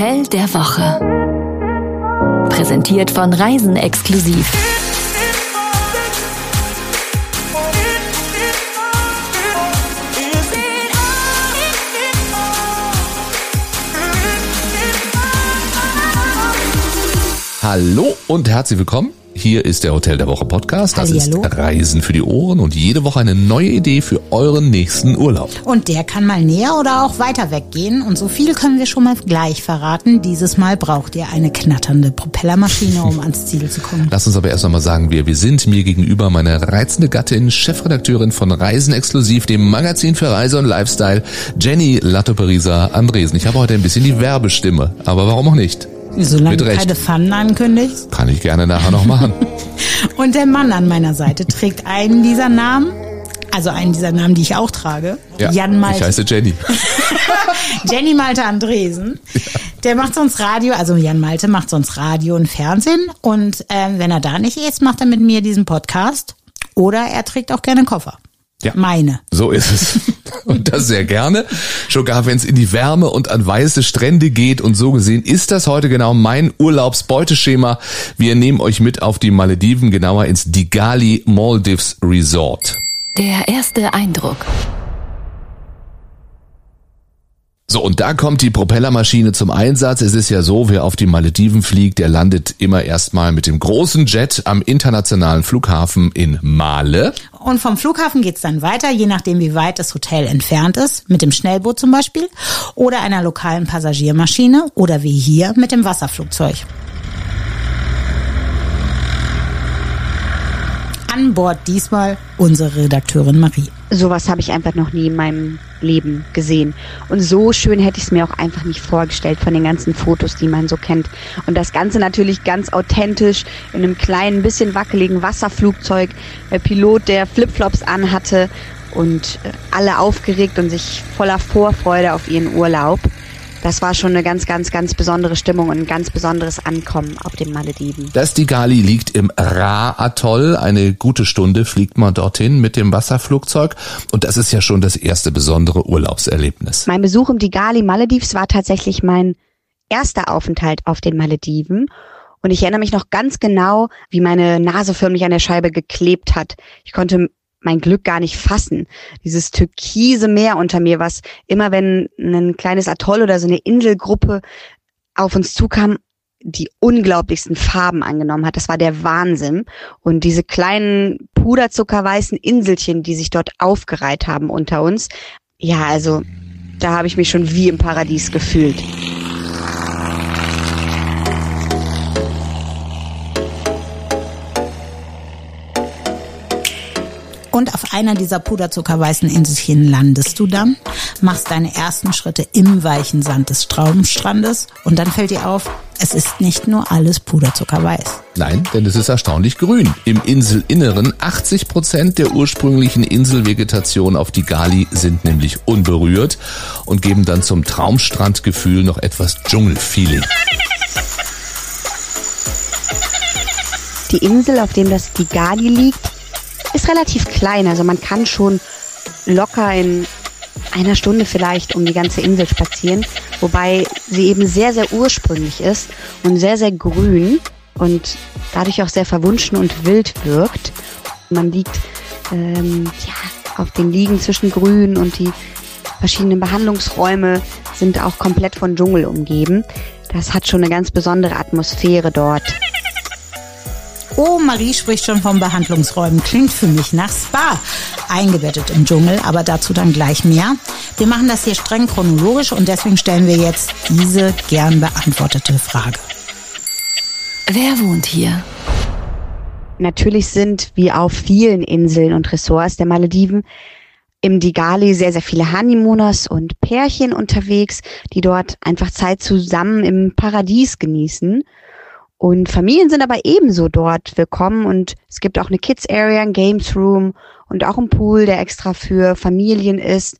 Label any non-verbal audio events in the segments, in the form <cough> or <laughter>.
Hotel der Woche. Präsentiert von Reisen exklusiv. Hallo und herzlich willkommen. Hier ist der Hotel der Woche Podcast. Das Hallihallo. ist Reisen für die Ohren und jede Woche eine neue Idee für euren nächsten Urlaub. Und der kann mal näher oder auch weiter weggehen. Und so viel können wir schon mal gleich verraten. Dieses Mal braucht ihr eine knatternde Propellermaschine, um <laughs> ans Ziel zu kommen. Lass uns aber erst einmal sagen, wer wir sind. Mir gegenüber meine reizende Gattin, Chefredakteurin von Reisen Exklusiv, dem Magazin für Reise und Lifestyle, Jenny Lattoperisa Andresen. Ich habe heute ein bisschen die Werbestimme, aber warum auch nicht? Solange du keine Pfannen ankündigst. Kann ich gerne nachher noch machen. <laughs> Und der Mann an meiner Seite trägt einen dieser Namen. Also einen dieser Namen, die ich auch trage. Ja, Jan ich Malte. heiße Jenny. <laughs> Jenny Malte Andresen. Der macht sonst Radio, also Jan Malte macht sonst Radio und Fernsehen. Und ähm, wenn er da nicht ist, macht er mit mir diesen Podcast. Oder er trägt auch gerne Koffer. Ja. Meine. So ist es. <laughs> Und das sehr gerne. Sogar wenn es in die Wärme und an weiße Strände geht. Und so gesehen ist das heute genau mein Urlaubsbeuteschema. Wir nehmen euch mit auf die Malediven, genauer ins Digali Maldives Resort. Der erste Eindruck. So, und da kommt die Propellermaschine zum Einsatz. Es ist ja so, wer auf die Malediven fliegt, der landet immer erstmal mit dem großen Jet am internationalen Flughafen in Male. Und vom Flughafen geht's dann weiter, je nachdem wie weit das Hotel entfernt ist, mit dem Schnellboot zum Beispiel, oder einer lokalen Passagiermaschine oder wie hier mit dem Wasserflugzeug. An Bord diesmal unsere Redakteurin Marie. Sowas habe ich einfach noch nie in meinem Leben gesehen. Und so schön hätte ich es mir auch einfach nicht vorgestellt von den ganzen Fotos, die man so kennt. Und das Ganze natürlich ganz authentisch in einem kleinen, bisschen wackeligen Wasserflugzeug. Der Pilot, der Flipflops anhatte und äh, alle aufgeregt und sich voller Vorfreude auf ihren Urlaub. Das war schon eine ganz, ganz, ganz besondere Stimmung und ein ganz besonderes Ankommen auf den Malediven. Das Digali liegt im Ra-Atoll. Eine gute Stunde fliegt man dorthin mit dem Wasserflugzeug. Und das ist ja schon das erste besondere Urlaubserlebnis. Mein Besuch im Digali Maledives war tatsächlich mein erster Aufenthalt auf den Malediven. Und ich erinnere mich noch ganz genau, wie meine Nase förmlich an der Scheibe geklebt hat. Ich konnte mein Glück gar nicht fassen. Dieses türkise Meer unter mir, was immer wenn ein kleines Atoll oder so eine Inselgruppe auf uns zukam, die unglaublichsten Farben angenommen hat. Das war der Wahnsinn. Und diese kleinen puderzuckerweißen Inselchen, die sich dort aufgereiht haben unter uns. Ja, also da habe ich mich schon wie im Paradies gefühlt. Und auf einer dieser puderzuckerweißen Inselchen landest du dann, machst deine ersten Schritte im weichen Sand des Traumstrandes und dann fällt dir auf, es ist nicht nur alles puderzuckerweiß. Nein, denn es ist erstaunlich grün. Im Inselinneren 80 Prozent der ursprünglichen Inselvegetation auf Digali sind nämlich unberührt und geben dann zum Traumstrandgefühl noch etwas Dschungelfeeling. Die Insel, auf dem das Digali liegt, ist relativ klein. Also man kann schon locker in einer Stunde vielleicht um die ganze Insel spazieren. Wobei sie eben sehr, sehr ursprünglich ist und sehr, sehr grün und dadurch auch sehr verwunschen und wild wirkt. Man liegt ähm, ja, auf den Liegen zwischen Grün und die verschiedenen Behandlungsräume sind auch komplett von Dschungel umgeben. Das hat schon eine ganz besondere Atmosphäre dort. Oh, Marie spricht schon von Behandlungsräumen. Klingt für mich nach Spa. Eingebettet im Dschungel, aber dazu dann gleich mehr. Wir machen das hier streng chronologisch und deswegen stellen wir jetzt diese gern beantwortete Frage. Wer wohnt hier? Natürlich sind, wie auf vielen Inseln und Ressorts der Malediven, im Digali sehr, sehr viele Honeymooners und Pärchen unterwegs, die dort einfach Zeit zusammen im Paradies genießen. Und Familien sind aber ebenso dort willkommen und es gibt auch eine Kids Area, ein Games Room und auch einen Pool, der extra für Familien ist.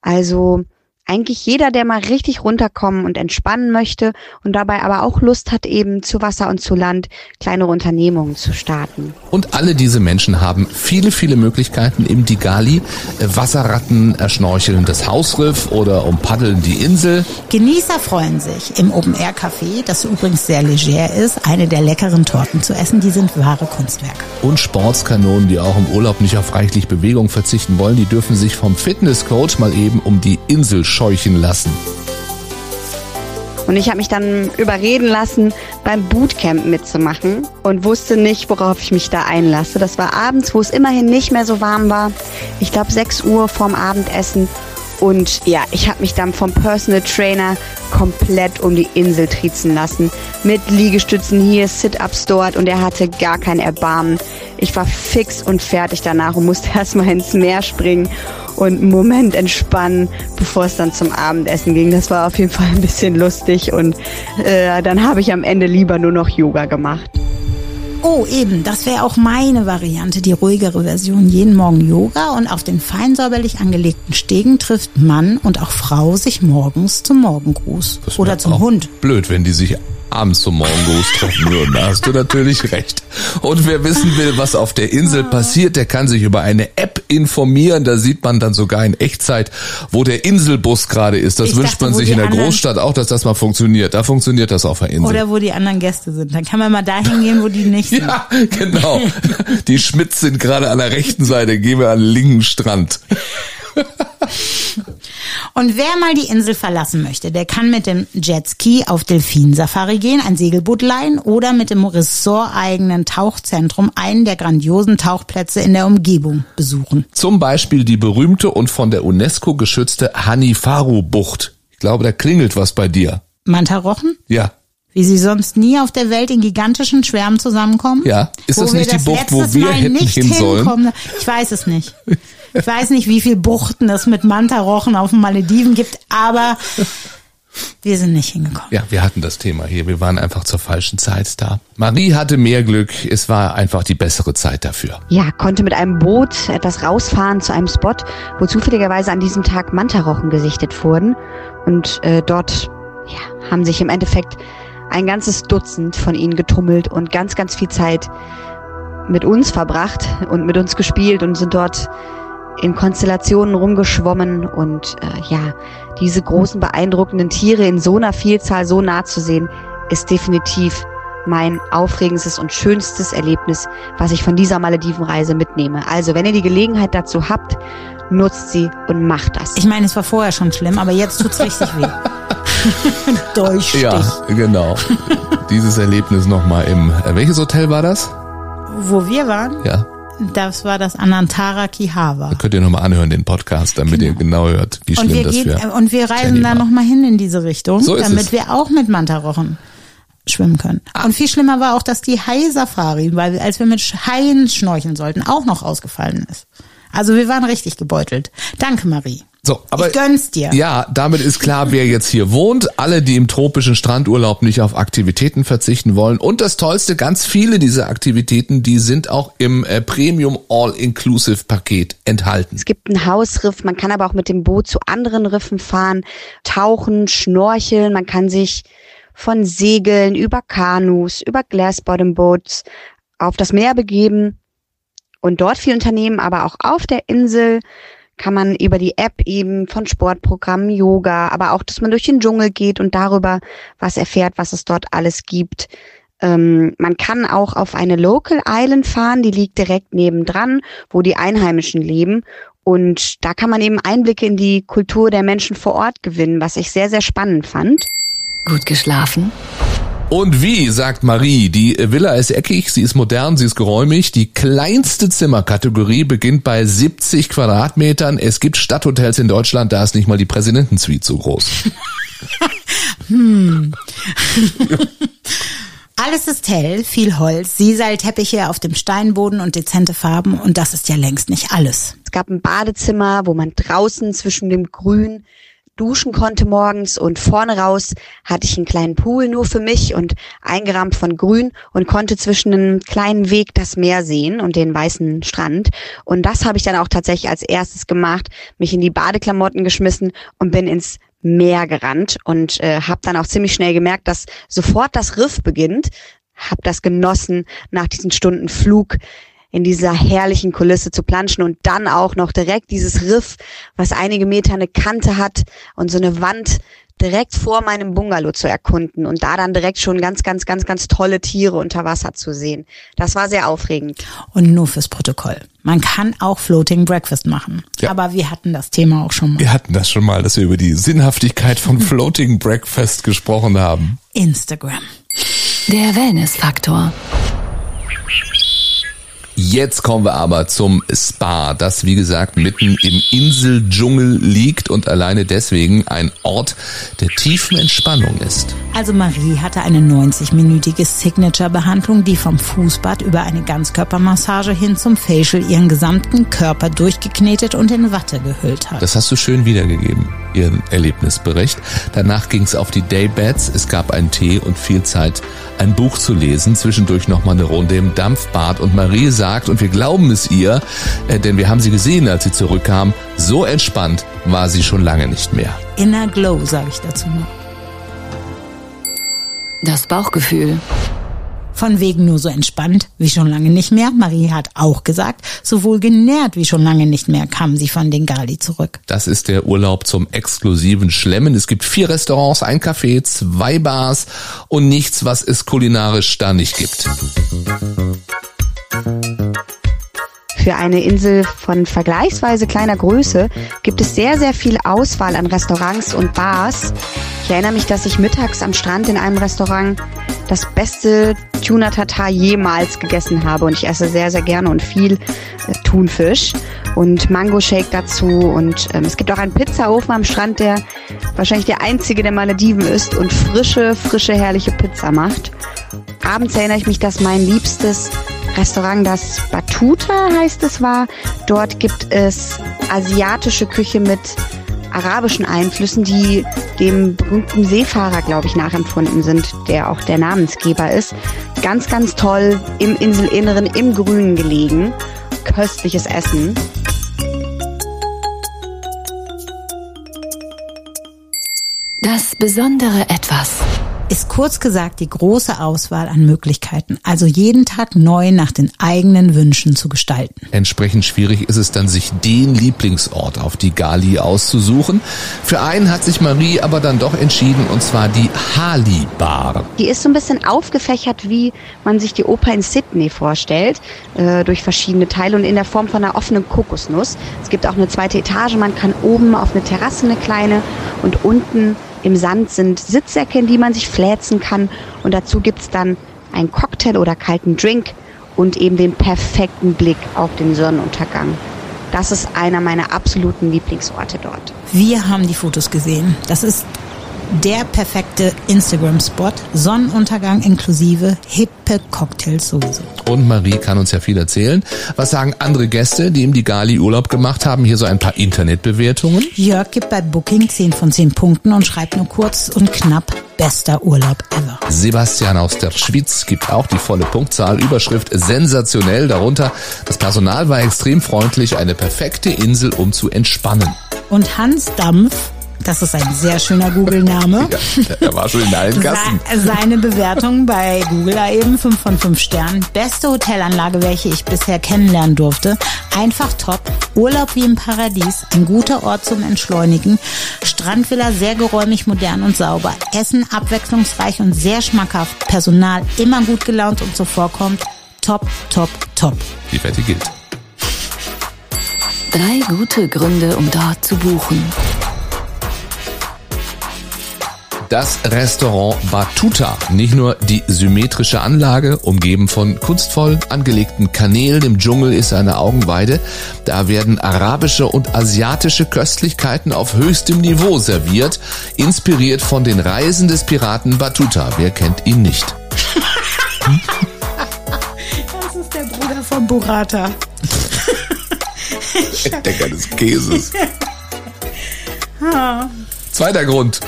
Also eigentlich jeder, der mal richtig runterkommen und entspannen möchte und dabei aber auch Lust hat, eben zu Wasser und zu Land kleinere Unternehmungen zu starten. Und alle diese Menschen haben viele, viele Möglichkeiten im Digali. Äh, Wasserratten erschnorcheln das Hausriff oder umpaddeln die Insel. Genießer freuen sich im Open-Air-Café, das übrigens sehr leger ist, eine der leckeren Torten zu essen. Die sind wahre Kunstwerke. Und Sportskanonen, die auch im Urlaub nicht auf reichlich Bewegung verzichten wollen, die dürfen sich vom Fitnesscoach mal eben um die Insel scheuchen lassen. Und ich habe mich dann überreden lassen, beim Bootcamp mitzumachen und wusste nicht, worauf ich mich da einlasse. Das war abends, wo es immerhin nicht mehr so warm war. Ich glaube 6 Uhr vorm Abendessen. Und ja, ich habe mich dann vom Personal Trainer komplett um die Insel triezen lassen. Mit Liegestützen hier, Sit-Ups dort und er hatte gar kein Erbarmen. Ich war fix und fertig danach und musste <laughs> erstmal ins Meer springen und einen Moment entspannen, bevor es dann zum Abendessen ging. Das war auf jeden Fall ein bisschen lustig und äh, dann habe ich am Ende lieber nur noch Yoga gemacht. Oh, eben, das wäre auch meine Variante, die ruhigere Version. Jeden Morgen Yoga und auf den fein säuberlich angelegten Stegen trifft Mann und auch Frau sich morgens zum Morgengruß. Das Oder zum auch Hund. Blöd, wenn die sich abends zum Morgengruß treffen würden. Da hast du natürlich recht. Und wer wissen will, was auf der Insel passiert, der kann sich über eine App informieren. Da sieht man dann sogar in Echtzeit, wo der Inselbus gerade ist. Das Ich wünscht dachte, man sich in der Großstadt auch, dass das mal funktioniert. Da funktioniert das auf der Insel. Oder wo die anderen Gäste sind. Dann kann man mal dahin gehen, wo die nicht <laughs> sind. ja, genau. Die Schmitz sind gerade an der rechten Seite. Gehen wir an den linken Strand. <laughs> Und wer mal die Insel verlassen möchte, der kann mit dem Jetski auf Delfinsafari gehen, ein Segelboot leihen oder mit dem ressorteigenen Tauchzentrum einen der grandiosen Tauchplätze in der Umgebung besuchen. Zum Beispiel die berühmte und von der UNESCO geschützte Hanifaru-Bucht. Ich glaube, da klingelt was bei dir. Mantarochen? Ja. Wie sie sonst nie auf der Welt in gigantischen Schwärmen zusammenkommen? Ja. Ist das nicht die Bucht, wo wir hätten nicht hin sollen? hinkommen? Ich weiß es nicht. <laughs> Ich weiß nicht, wie viel Buchten es mit Mantarochen auf den Malediven gibt, aber wir sind nicht hingekommen. Ja, wir hatten das Thema hier. Wir waren einfach zur falschen Zeit da. Marie hatte mehr Glück. Es war einfach die bessere Zeit dafür. Ja, konnte mit einem Boot etwas rausfahren zu einem Spot, wo zufälligerweise an diesem Tag Mantarochen gesichtet wurden. Und äh, dort ja, haben sich im Endeffekt ein ganzes Dutzend von ihnen getummelt und ganz, ganz viel Zeit mit uns verbracht und mit uns gespielt und sind dort in Konstellationen rumgeschwommen und äh, ja, diese großen beeindruckenden Tiere in so einer Vielzahl so nah zu sehen, ist definitiv mein aufregendstes und schönstes Erlebnis, was ich von dieser Maledivenreise mitnehme. Also, wenn ihr die Gelegenheit dazu habt, nutzt sie und macht das. Ich meine, es war vorher schon schlimm, aber jetzt tut's richtig weh. <laughs> Durchstich. Ja, genau. Dieses Erlebnis nochmal im, äh, welches Hotel war das? Wo wir waren, Ja, das war das Anantara Kihawa. da könnt ihr nochmal anhören, den Podcast, damit ihr genau hört, wie Und schlimm wir, das gehen, wäre. und wir reisen da nochmal hin in diese Richtung, So damit es. wir auch mit Mantarochen schwimmen können. Ah. Und viel schlimmer war auch, dass die Hai-Safari, weil als wir mit Haien schnorcheln sollten, auch noch ausgefallen ist. Also wir waren richtig gebeutelt. Danke, Marie. So, aber ich gönn's dir. Ja, damit ist klar, wer jetzt hier wohnt. Alle, die im tropischen Strandurlaub nicht auf Aktivitäten verzichten wollen. Und das Tollste, ganz viele dieser Aktivitäten, die sind auch im äh, Premium All-Inclusive Paket enthalten. Es gibt einen Hausriff, man kann aber auch mit dem Boot zu anderen Riffen fahren, tauchen, schnorcheln, man kann sich von Segeln über Kanus, über Glassbottom Boats auf das Meer begeben und dort viel unternehmen, aber auch auf der Insel kann man über die App eben von Sportprogrammen, Yoga, aber auch, dass man durch den Dschungel geht und darüber was erfährt, was es dort alles gibt. Ähm, man kann auch auf eine Local Island fahren, die liegt direkt nebendran, wo die Einheimischen leben. Und da kann man eben Einblicke in die Kultur der Menschen vor Ort gewinnen, was ich sehr, sehr spannend fand. Gut geschlafen? Und wie, sagt Marie, die Villa ist eckig, sie ist modern, sie ist geräumig. Die kleinste Zimmerkategorie beginnt bei 70 Quadratmetern. Es gibt Stadthotels in Deutschland, da ist nicht mal die Präsidentensuite so groß. <laughs> <laughs> Alles ist hell, viel Holz, Sisal-Teppiche auf dem Steinboden und dezente Farben und das ist ja längst nicht alles. Es gab ein Badezimmer, wo man draußen zwischen dem Grün duschen konnte morgens und vorne raus hatte ich einen kleinen Pool nur für mich und eingerahmt von Grün und konnte zwischen einem kleinen Weg das Meer sehen und den weißen Strand. Und das habe ich dann auch tatsächlich als erstes gemacht, mich in die Badeklamotten geschmissen und bin ins Meer gerannt und äh, habe dann auch ziemlich schnell gemerkt, dass sofort das Riff beginnt. Hab das genossen nach diesen Stunden Flug in dieser herrlichen Kulisse zu planschen und dann auch noch direkt dieses Riff, was einige Meter eine Kante hat und so eine Wand direkt vor meinem Bungalow zu erkunden und da dann direkt schon ganz, ganz, ganz, ganz tolle Tiere unter Wasser zu sehen. Das war sehr aufregend. Und nur fürs Protokoll. Man kann auch Floating Breakfast machen. Ja. Aber wir hatten das Thema auch schon mal. Wir hatten das schon mal, dass wir über die Sinnhaftigkeit von <laughs> Floating Breakfast gesprochen haben. Instagram. Der Wellnessfaktor. Jetzt kommen wir aber zum Spa, das wie gesagt mitten im Inseldschungel liegt und alleine deswegen ein Ort der tiefen Entspannung ist. Also Marie hatte eine 90-minütige Signature-Behandlung, die vom Fußbad über eine Ganzkörpermassage hin zum Facial ihren gesamten Körper durchgeknetet und in Watte gehüllt hat. Das hast du schön wiedergegeben, ihren Erlebnisbericht. Danach ging es auf die Daybeds, es gab einen Tee und viel Zeit, ein Buch zu lesen, zwischendurch nochmal eine Runde im Dampfbad und Marie sagt, und wir glauben es ihr, äh, denn wir haben sie gesehen, als sie zurückkam, so entspannt war sie schon lange nicht mehr. Inner Glow, sage ich dazu noch. Das Bauchgefühl. Von wegen nur so entspannt wie schon lange nicht mehr. Marie hat auch gesagt, sowohl genährt wie schon lange nicht mehr kam sie von den Gali zurück. Das ist der Urlaub zum exklusiven Schlemmen. Es gibt vier Restaurants, ein Café, zwei Bars und nichts, was es kulinarisch da nicht gibt. Für eine Insel von vergleichsweise kleiner Größe gibt es sehr, sehr viel Auswahl an Restaurants und Bars. Ich erinnere mich, dass ich mittags am Strand in einem Restaurant das beste Tuna Tartar jemals gegessen habe und ich esse sehr, sehr gerne und viel äh, Thunfisch und Mango Shake dazu und ähm, es gibt auch einen Pizzaofen am Strand, der wahrscheinlich der einzige der Malediven ist und frische, frische, herrliche Pizza macht. Abends erinnere ich mich, dass mein liebstes Restaurant, das Batuta heißt es war. Dort gibt es asiatische Küche mit arabischen Einflüssen, die dem berühmten Seefahrer, glaube ich, nachempfunden sind, der auch der Namensgeber ist. Ganz, ganz toll im Inselinneren, im Grünen gelegen. Köstliches Essen. Das besondere Etwas. Ist kurz gesagt die große Auswahl an Möglichkeiten, also jeden Tag neu nach den eigenen Wünschen zu gestalten. Entsprechend schwierig ist es dann, sich den Lieblingsort auf die Gali auszusuchen. Für einen hat sich Marie aber dann doch entschieden, und zwar die Hali Bar. Die ist so ein bisschen aufgefächert, wie man sich die Oper in Sydney vorstellt, äh, durch verschiedene Teile und in der Form von einer offenen Kokosnuss. Es gibt auch eine zweite Etage, man kann oben auf eine Terrasse eine kleine und unten im Sand sind Sitzsäcke, in die man sich fläzen kann und dazu gibt's dann einen Cocktail oder kalten Drink und eben den perfekten Blick auf den Sonnenuntergang. Das ist einer meiner absoluten Lieblingsorte dort. Wir haben die Fotos gesehen. Das ist der perfekte Instagram-Spot. Sonnenuntergang inklusive hippe Cocktails sowieso. Und Marie kann uns ja viel erzählen. Was sagen andere Gäste, die ihm die Gali Urlaub gemacht haben? Hier so ein paar Internetbewertungen. Jörg gibt bei Booking 10 von 10 Punkten und schreibt nur kurz und knapp bester Urlaub ever. Sebastian aus der Schweiz gibt auch die volle Punktzahl. Überschrift sensationell. Darunter, das Personal war extrem freundlich. Eine perfekte Insel, um zu entspannen. Und Hans Dampf, das ist ein sehr schöner Google-Name. <laughs> Ja, er war schon in allen Gassen. Se- Seine Bewertung bei Google da eben 5 von 5 Sternen. Beste Hotelanlage, welche ich bisher kennenlernen durfte. Einfach top. Urlaub wie im Paradies. Ein guter Ort zum Entschleunigen. Strandvilla sehr geräumig, modern und sauber. Essen abwechslungsreich und sehr schmackhaft. Personal immer gut gelaunt und zuvorkommt. Top, top, top. Die Wette gilt. Drei gute Gründe, um dort zu buchen. Das Restaurant Batuta. Nicht nur die symmetrische Anlage, umgeben von kunstvoll angelegten Kanälen im Dschungel, ist eine Augenweide. Da werden arabische und asiatische Köstlichkeiten auf höchstem Niveau serviert, inspiriert von den Reisen des Piraten Batuta. Wer kennt ihn nicht? Das ist der Bruder von Burrata. Entdecker des Käses. <laughs> Zweiter Grund.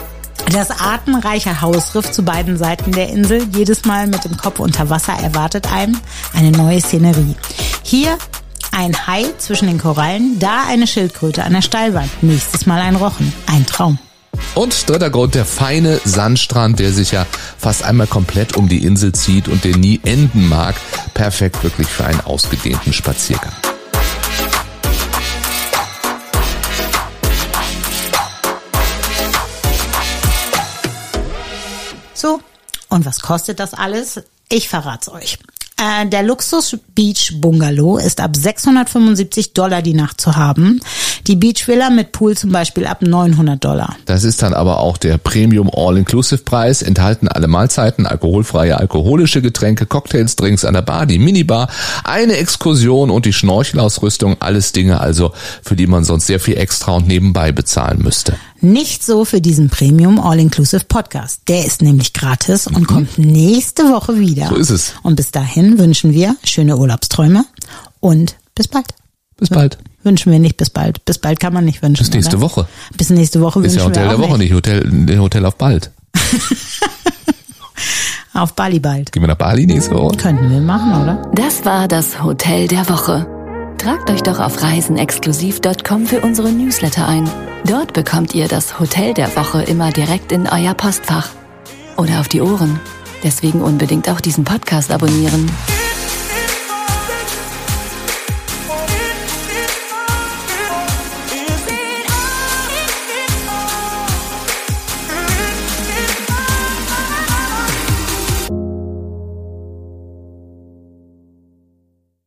Das artenreiche Hausriff zu beiden Seiten der Insel, jedes Mal mit dem Kopf unter Wasser, erwartet einem eine neue Szenerie. Hier ein Hai zwischen den Korallen, da eine Schildkröte an der Steilwand, nächstes Mal ein Rochen. Ein Traum. Und dritter Grund, der feine Sandstrand, der sich ja fast einmal komplett um die Insel zieht und der nie enden mag. Perfekt wirklich für einen ausgedehnten Spaziergang. Und was kostet das alles? Ich verrat's euch. Äh, der Luxus Beach Bungalow ist ab 675 Dollar die Nacht zu haben. Die Beach Villa mit Pool zum Beispiel ab 900 Dollar. Das ist dann aber auch der Premium All-Inclusive-Preis, enthalten alle Mahlzeiten, alkoholfreie alkoholische Getränke, Cocktails, Drinks an der Bar, die Minibar, eine Exkursion und die Schnorchelausrüstung, alles Dinge also, für die man sonst sehr viel extra und nebenbei bezahlen müsste. Nicht so für diesen Premium All-Inclusive Podcast. Der ist nämlich gratis und kommt nächste Woche wieder. So ist es. Und bis dahin wünschen wir schöne Urlaubsträume und bis bald. Bis bald. Wünschen wir nicht bis bald. Bis bald kann man nicht wünschen. Bis nächste oder? Woche. Bis nächste Woche Ist wünschen ja Hotel wir der Woche, nicht. nicht Hotel, Hotel auf bald. <laughs> Auf Bali bald. Gehen wir nach Bali nächste Woche? Könnten wir machen, oder? Das war das Hotel der Woche. Tragt euch doch auf reisenexklusiv.com für unsere Newsletter ein. Dort bekommt ihr das Hotel der Woche immer direkt in euer Postfach. Oder auf die Ohren. Deswegen unbedingt auch diesen Podcast abonnieren.